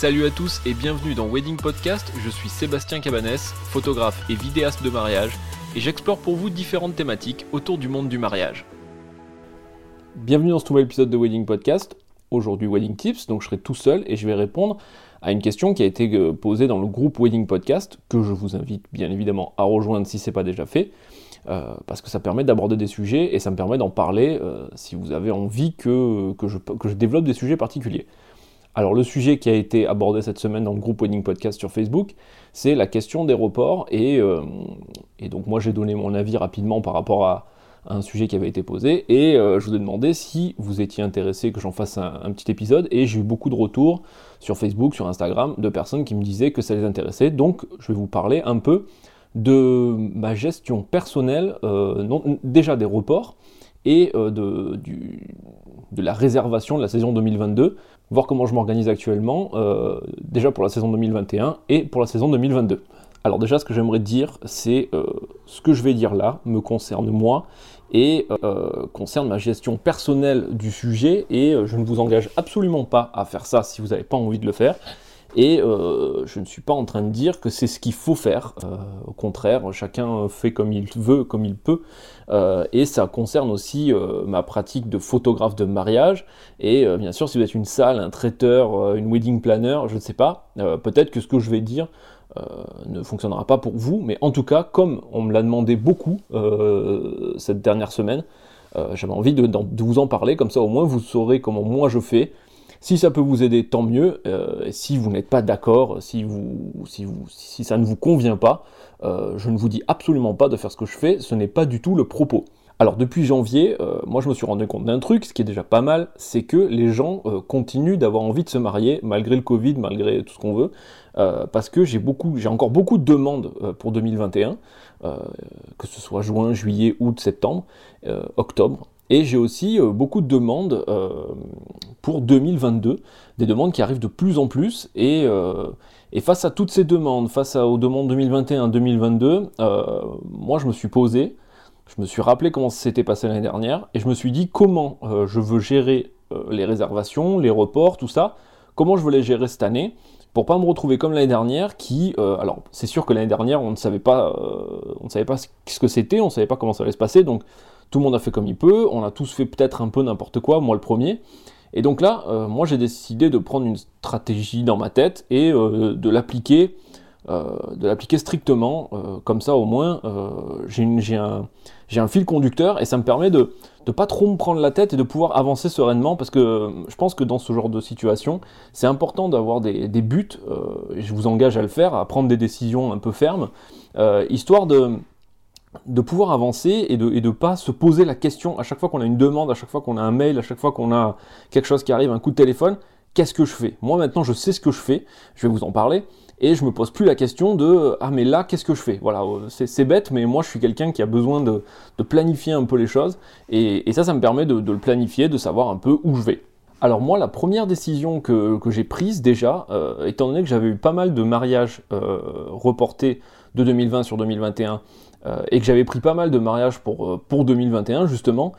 Salut à tous et bienvenue dans Wedding Podcast, je suis Sébastien Cabanès, photographe et vidéaste de mariage, et j'explore pour vous différentes thématiques autour du monde du mariage. Bienvenue dans ce nouvel épisode de Wedding Podcast, aujourd'hui Wedding Tips, donc je serai tout seul et je vais répondre à une question qui a été euh, posée dans le groupe Wedding Podcast, que je vous invite bien évidemment à rejoindre si ce n'est pas déjà fait. Euh, parce que ça permet d'aborder des sujets et ça me permet d'en parler euh, si vous avez envie que, je, que je développe des sujets particuliers. Alors le sujet qui a été abordé cette semaine dans le groupe Wedding Podcast sur Facebook, c'est la question des reports. Et, et donc moi j'ai donné mon avis rapidement par rapport à, un sujet qui avait été posé, et euh, je vous ai demandé si vous étiez intéressé que j'en fasse un, petit épisode, et j'ai eu beaucoup de retours sur Facebook, sur Instagram, de personnes qui me disaient que ça les intéressait, donc je vais vous parler un peu de ma gestion personnelle, euh, déjà des reports, et euh, de, la réservation de la saison 2022, voir comment je m'organise actuellement, déjà pour la saison 2021 et pour la saison 2022. Alors déjà, ce que j'aimerais dire, c'est euh, ce que je vais dire là me concerne moi et euh, concerne ma gestion personnelle du sujet et euh, je ne vous engage absolument pas à faire ça si vous n'avez pas envie de le faire. Et je ne suis pas en train de dire que c'est ce qu'il faut faire. au contraire, chacun fait comme il veut, comme il peut. et ça concerne aussi ma pratique de photographe de mariage. Et bien sûr, si vous êtes une salle, un traiteur, une wedding planner, je ne sais pas, peut-être que ce que je vais dire euh, ne fonctionnera pas pour vous, mais en tout cas, comme on me l'a demandé beaucoup euh, cette dernière semaine, euh, j'avais envie de, vous en parler, comme ça au moins vous saurez comment moi je fais. Si ça peut vous aider, tant mieux. si vous n'êtes pas d'accord, si, vous, si, vous, si ça ne vous convient pas, je ne vous dis absolument pas de faire ce que je fais, ce n'est pas du tout le propos. Alors depuis janvier, moi je me suis rendu compte d'un truc, ce qui est déjà pas mal, c'est que les gens continuent d'avoir envie de se marier, malgré le Covid, malgré tout ce qu'on veut. Euh, parce que j'ai beaucoup, j'ai encore beaucoup de demandes euh, pour 2021, euh, que ce soit juin, juillet, août, septembre, octobre. Et j'ai aussi beaucoup de demandes pour 2022, des demandes qui arrivent de plus en plus. Et, et face à toutes ces demandes, face aux demandes 2021-2022, moi je me suis posé, je me suis rappelé comment ça s'était passé l'année dernière, et je me suis dit comment je veux gérer les réservations, les reports, tout ça, comment je veux les gérer cette année pour pas me retrouver comme l'année dernière qui euh, alors c'est sûr que l'année dernière on ne savait pas euh, on ne savait pas ce que c'était on ne savait pas comment ça allait se passer donc tout le monde a fait comme il peut on a tous fait peut-être un peu n'importe quoi moi le premier. Et donc là euh, moi j'ai décidé de prendre une stratégie dans ma tête et de l'appliquer de l'appliquer strictement comme ça au moins j'ai un, fil conducteur et ça me permet de de pas trop me prendre la tête et de pouvoir avancer sereinement parce que je pense que dans ce genre de situation, c'est important d'avoir des, buts, euh, et je vous engage à le faire, à prendre des décisions un peu fermes, euh, histoire de, de pouvoir avancer et de ne pas se poser la question à chaque fois qu'on a une demande, à chaque fois qu'on a un mail, à chaque fois qu'on a quelque chose qui arrive, un coup de téléphone, qu'est-ce que je fais? Moi maintenant je sais ce que je fais, je vais vous en parler, et je me pose plus la question de ah mais là qu'est-ce que je fais? Voilà, euh, c'est bête, mais moi je suis quelqu'un qui a besoin de, planifier un peu les choses, et, ça ça me permet de, le planifier, de savoir un peu où je vais. Alors moi la première décision que, j'ai prise déjà, euh, étant donné que j'avais eu pas mal de mariages euh, reportés de 2020 sur 2021, et que j'avais pris pas mal de mariages pour, pour 2021 justement,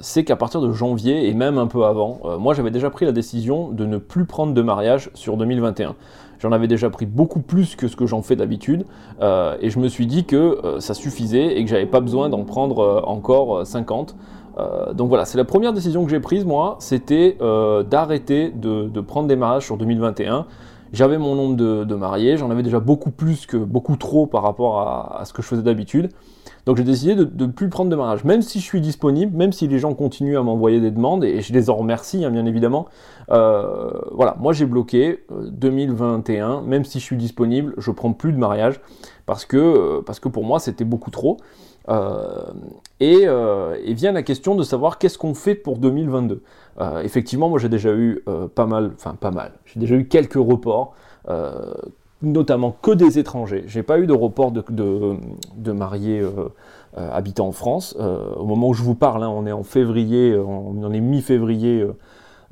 c'est qu'à partir de janvier et même un peu avant, moi j'avais déjà pris la décision de ne plus prendre de mariage sur 2021. J'en avais déjà pris beaucoup plus que ce que j'en fais d'habitude. Euh, et je me suis dit que euh, ça suffisait et que j'avais pas besoin d'en prendre euh, encore 50. donc voilà, c'est la première décision que j'ai prise moi, c'était d'arrêter de, prendre des mariages sur 2021. J'avais mon nombre de, mariés, j'en avais déjà beaucoup plus que beaucoup trop par rapport à ce que je faisais d'habitude. Donc j'ai décidé de ne plus prendre de mariage, même si je suis disponible, même si les gens continuent à m'envoyer des demandes, et je les en remercie hein, bien évidemment. Euh, voilà, moi j'ai bloqué 2021, euh, même si je suis disponible, je prends plus de mariage, parce que, euh, parce que pour moi c'était beaucoup trop. Et, vient la question de savoir qu'est-ce qu'on fait pour 2022. effectivement, moi j'ai déjà eu pas mal, enfin pas mal, j'ai déjà eu quelques reports notamment que des étrangers. J'ai pas eu de report de, de, mariés euh, euh, habitant en France. Euh, au moment où je vous parle, hein, on est en février, on, est mi-février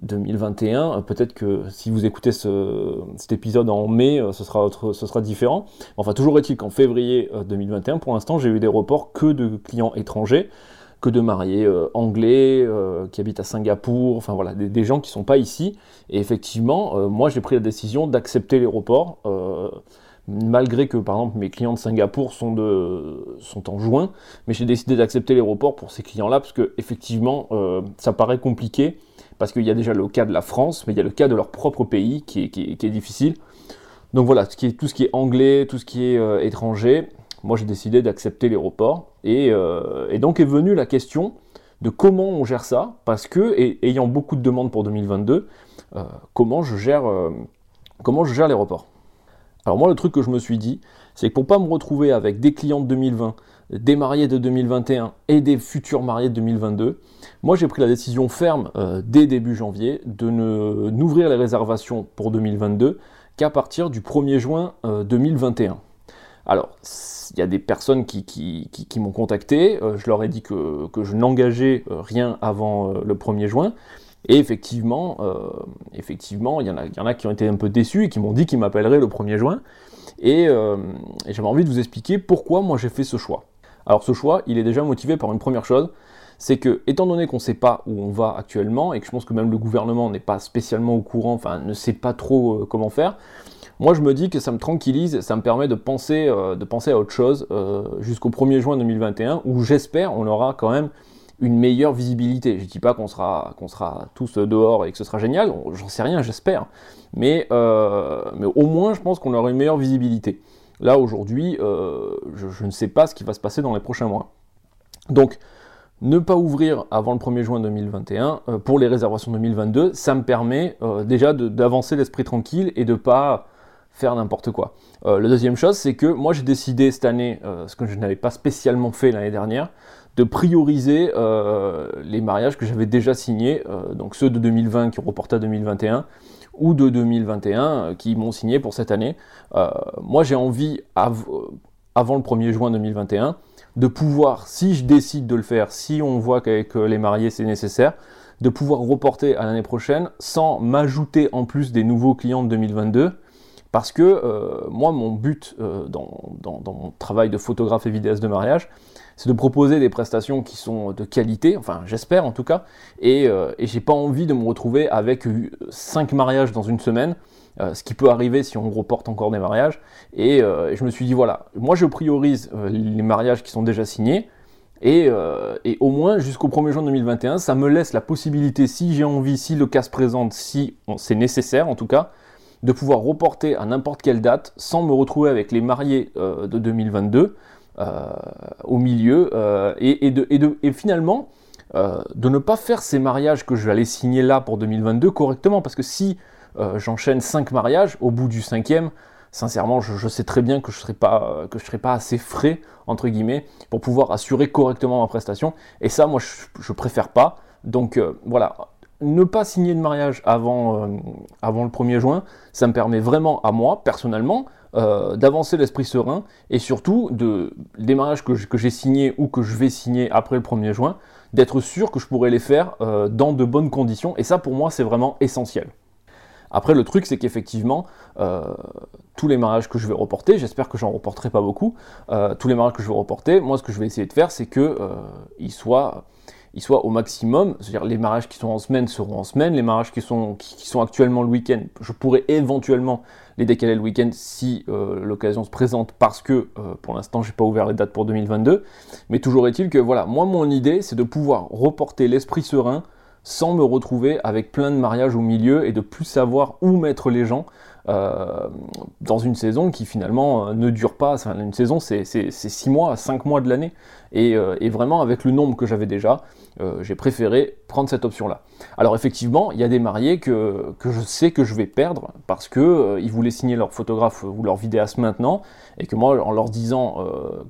2021. Peut-être que si vous écoutez cet épisode en mai, ce sera, autre, ce sera différent. Enfin, toujours est-il qu'en février 2021, pour l'instant, j'ai eu des reports que de clients étrangers. que de mariés euh, anglais qui habitent à Singapour, enfin voilà, des, gens qui ne sont pas ici. Et effectivement, moi j'ai pris la décision d'accepter les reports, malgré que par exemple mes clients de Singapour sont, de, sont en juin, mais j'ai décidé d'accepter les reports pour ces clients-là, parce que effectivement, ça paraît compliqué, parce qu'il y a déjà le cas de la France, mais il y a le cas de leur propre pays qui est, difficile. Donc voilà, tout ce qui est anglais, tout ce qui est euh, étranger, moi j'ai décidé d'accepter les reports. Euh, et, donc est venue la question de comment on gère ça, parce que, ayant beaucoup de demandes pour 2022, euh, comment, je gère, comment je gère les reports. Alors moi le truc que je me suis dit, c'est que pour pas me retrouver avec des clients de 2020, des mariés de 2021 et des futurs mariés de 2022, moi j'ai pris la décision ferme dès début janvier de ne n'ouvrir les réservations pour 2022 qu'à partir du 1er juin 2021. Euh, Alors, il y a des personnes qui, m'ont contacté, euh, je leur ai dit que, je n'engageais euh, rien avant le 1er juin, et effectivement, effectivement, il y, y en a qui ont été un peu déçus et qui m'ont dit qu'ils m'appelleraient le 1er juin, et, et j'avais envie de vous expliquer pourquoi moi j'ai fait ce choix. Alors ce choix, il est déjà motivé par une première chose, c'est que, étant donné qu'on ne sait pas où on va actuellement, et que je pense que même le gouvernement n'est pas spécialement au courant, enfin ne sait pas trop euh, comment faire, moi je me dis que ça me tranquillise, ça me permet de penser, euh, de penser à autre chose euh, jusqu'au 1er juin 2021, où j'espère on aura quand même une meilleure visibilité. Je dis pas qu'on sera, qu'on sera tous dehors et que ce sera génial, j'en sais rien, j'espère. Mais, mais au moins, je pense qu'on aura une meilleure visibilité. Là, aujourd'hui, je, je, ne sais pas ce qui va se passer dans les prochains mois. Donc, ne pas ouvrir avant le 1er juin 2021 euh, pour les réservations 2022, ça me permet euh, déjà d'avancer l'esprit tranquille et de pas faire n'importe quoi. Euh, la deuxième chose, c'est que moi j'ai décidé cette année, ce que je n'avais pas spécialement fait l'année dernière, de prioriser les mariages que j'avais déjà signés, donc ceux de 2020 qui ont reporté à 2021, ou de 2021 qui m'ont signé pour cette année. moi j'ai envie, avant le 1er juin 2021, de pouvoir, si je décide de le faire, si on voit qu'avec euh, les mariés c'est nécessaire, de pouvoir reporter à l'année prochaine sans m'ajouter en plus des nouveaux clients de 2022. Parce que euh, moi, mon but euh, dans, mon travail de photographe et vidéaste de mariage, c'est de proposer des prestations qui sont de qualité, enfin j'espère en tout cas, et, et j'ai pas envie de me retrouver avec 5 mariages dans une semaine, euh, ce qui peut arriver si on reporte encore des mariages. Et, euh, je me suis dit, voilà, moi je priorise euh, les mariages qui sont déjà signés, et, au moins jusqu'au 1er juin 2021, ça me laisse la possibilité, si j'ai envie, si le cas se présente, si c'est nécessaire en tout cas, de pouvoir reporter à n'importe quelle date sans me retrouver avec les mariés de 2022 au milieu et, et, finalement de ne pas faire ces mariages que je vais aller signer là pour 2022 correctement parce que si euh, j'enchaîne 5 mariages, au bout du cinquième, sincèrement, je, sais très bien que je serai, pas, serai pas assez frais, entre guillemets, pour pouvoir assurer correctement ma prestation. Et ça, moi, je, ne préfère pas. Donc euh, voilà, ne pas signer de mariage avant, euh, avant le 1er juin, ça me permet vraiment à moi, personnellement, d'avancer l'esprit serein et surtout de, des mariages que, que j'ai signés ou que je vais signer après le 1er juin, d'être sûr que je pourrai les faire dans de bonnes conditions. Et ça, pour moi, c'est vraiment essentiel. Après, le truc, c'est qu'effectivement, euh, tous les mariages que je vais reporter, j'espère que j'en reporterai pas beaucoup, euh, tous les mariages que je vais reporter, moi, ce que je vais essayer de faire, c'est euh, soient, soient, au maximum, c'est-à-dire les mariages qui sont en semaine seront en semaine, les mariages qui sont, actuellement le week-end, je pourrais éventuellement les décaler le week-end si l'occasion se présente, parce que pour l'instant, j'ai pas ouvert les dates pour 2022, mais toujours est-il que, voilà, moi, mon idée, c'est de pouvoir reporter l'esprit serein, sans me retrouver avec plein de mariages au milieu et de plus savoir où mettre les gens euh, dans une saison qui finalement euh, ne dure pas. une saison, c'est 6 mois, 5 mois de l'année. Euh, et, vraiment, avec le nombre que j'avais déjà, j'ai préféré prendre cette option-là. Alors effectivement, il y a des mariés que, je sais que je vais perdre parce qu'ils voulaient signer leur photographe ou leur vidéaste maintenant, et que moi, en leur disant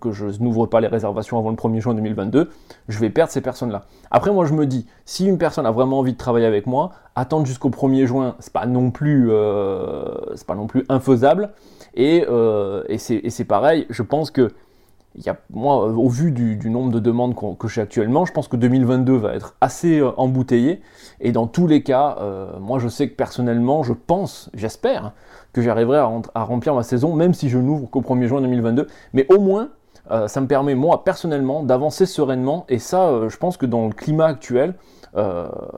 que je n'ouvre pas les réservations avant le 1er juin 2022, je vais perdre ces personnes-là. Après, moi, je me dis, si une personne a vraiment envie de travailler avec moi, attendre jusqu'au 1er juin, c'est pas non plus, euh, c'est pas non plus infaisable. Et, euh, et c'est pareil, je pense que moi, au vu du, nombre de demandes que j'ai actuellement, je pense que 2022 va être assez euh, embouteillé. Et dans tous les cas, moi je sais que personnellement, je pense, j'espère, que j'arriverai à, à, remplir ma saison, même si je n'ouvre qu'au 1er juin 2022. Mais au moins, ça me permet moi personnellement d'avancer sereinement et ça je pense que dans le climat actuel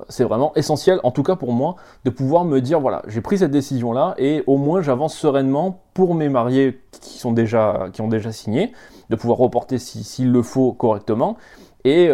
c'est vraiment essentiel, en tout cas pour moi, de pouvoir me dire voilà, j'ai pris cette décision-là et au moins j'avance sereinement pour mes mariés qui, sont déjà, qui ont déjà signé, de pouvoir reporter s'il le faut correctement. Et,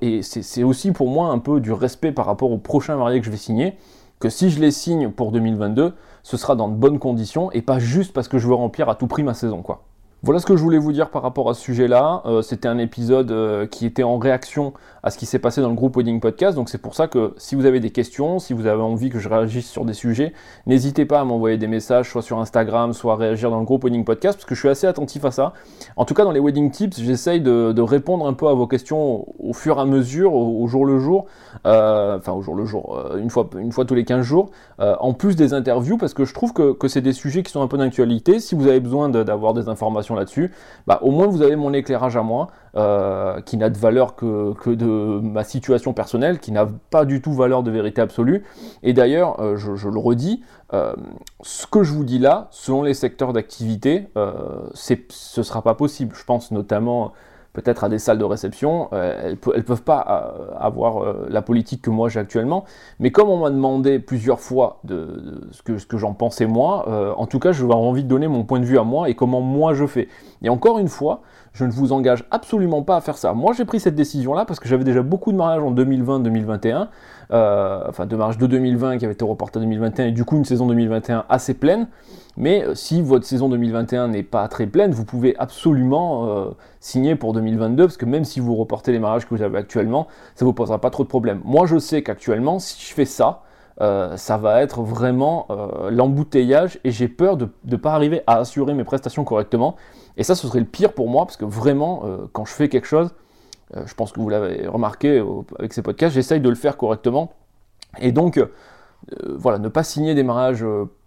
et c'est aussi pour moi un peu du respect par rapport au prochain marié que je vais signer, que si je les signe pour 2022, ce sera dans de bonnes conditions et pas juste parce que je veux remplir à tout prix ma saison, quoi. Voilà ce que je voulais vous dire par rapport à ce sujet-là. Euh, c'était un épisode euh, qui était en réaction à ce qui s'est passé dans le groupe Wedding Podcast. Donc c'est pour ça que si vous avez des questions, si vous avez envie que je réagisse sur des sujets, n'hésitez pas à m'envoyer des messages, soit sur Instagram, soit à réagir dans le groupe Wedding Podcast, parce que je suis assez attentif à ça. En tout cas, dans les Wedding Tips, j'essaye de, répondre un peu à vos questions au, fur et à mesure, au, jour le jour. Euh, enfin, au jour le jour, une, fois, une fois tous les 15 jours. en plus des interviews, parce que je trouve que, que c'est des sujets qui sont un peu d'actualité. Si vous avez besoin d'avoir des informations là-dessus, bah, au moins vous avez mon éclairage à moi, euh, qui n'a de valeur que, de ma situation personnelle, qui n'a pas du tout valeur de vérité absolue. Et d'ailleurs, euh, je, le redis, euh, ce que je vous dis là, selon les secteurs d'activité, ce ne sera pas possible. Je pense notamment peut-être à des salles de réception, elles ne peuvent pas avoir la politique que moi j'ai actuellement. Mais comme on m'a demandé plusieurs fois de, ce que, ce que j'en pensais moi, en tout cas, je vais avoir envie de donner mon point de vue à moi et comment moi je fais. Et encore une fois, je ne vous engage absolument pas à faire ça. Moi, j'ai pris cette décision-là parce que j'avais déjà beaucoup de mariages en 2020-2021, euh, enfin de mariages de 2020 qui avaient été reportés en 2021 et du coup une saison 2021 assez pleine. Mais euh, si votre saison 2021 n'est pas très pleine, vous pouvez absolument euh, signer pour 2022 parce que même si vous reportez les mariages que vous avez actuellement, ça ne vous posera pas trop de problèmes. Moi, je sais qu'actuellement, si je fais ça, ça va être vraiment l'embouteillage et j'ai peur de ne pas arriver à assurer mes prestations correctement et ça, ce serait le pire pour moi, parce que vraiment, euh, quand je fais quelque chose, euh, je pense que vous l'avez remarqué avec ces podcasts, j'essaye de le faire correctement. Et donc, euh, voilà, ne pas signer des mariages,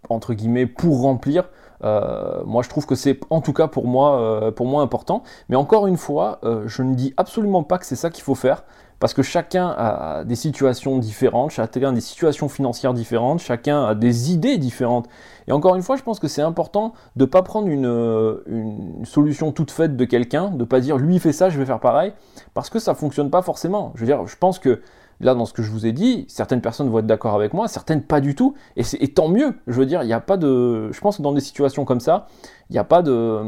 entre guillemets, pour remplir, moi je trouve que c'est en tout cas pour moi, pour moi important. Mais encore une fois, je ne dis absolument pas que c'est ça qu'il faut faire parce que chacun a des situations différentes, chacun a des situations financières différentes, chacun a des idées différentes. Et encore une fois, je pense que c'est important de ne pas prendre une, une, solution toute faite de quelqu'un, de ne pas dire lui il fait ça, je vais faire pareil, parce que ça ne fonctionne pas forcément. Je veux dire, je pense que là, dans ce que je vous ai dit, certaines personnes vont être d'accord avec moi, certaines pas du tout, et, tant mieux. Je veux dire, il n'y a pas de. Je pense que dans des situations comme ça, il n'y a, pas de,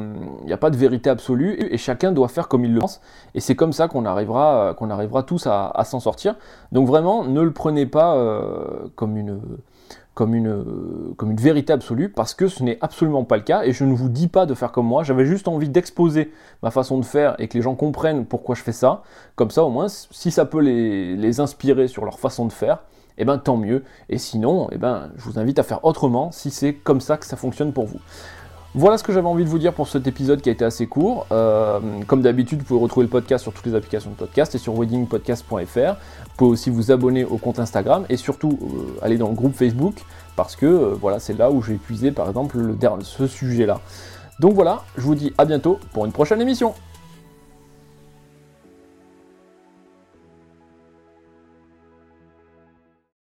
a pas de vérité absolue et chacun doit faire comme il le pense. Et c'est comme ça qu'on arrivera, qu'on arrivera tous à, s'en sortir. Donc vraiment, ne le prenez pas euh, comme, une, comme, une, vérité absolue parce que ce n'est absolument pas le cas. Et je ne vous dis pas de faire comme moi. J'avais juste envie d'exposer ma façon de faire et que les gens comprennent pourquoi je fais ça. Comme ça, au moins, si ça peut les, les inspirer sur leur façon de faire, eh ben tant mieux. Et sinon, eh ben, je vous invite à faire autrement si c'est comme ça que ça fonctionne pour vous. Voilà ce que j'avais envie de vous dire pour cet épisode qui a été assez court. Euh, comme d'habitude, vous pouvez retrouver le podcast sur toutes les applications de podcast et sur weddingpodcast.fr. Vous pouvez aussi vous abonner au compte Instagram et surtout euh, aller dans le groupe Facebook parce que euh, voilà, c'est là où j'ai épuisé par exemple le, ce sujet-là. Donc voilà, je vous dis à bientôt pour une prochaine émission.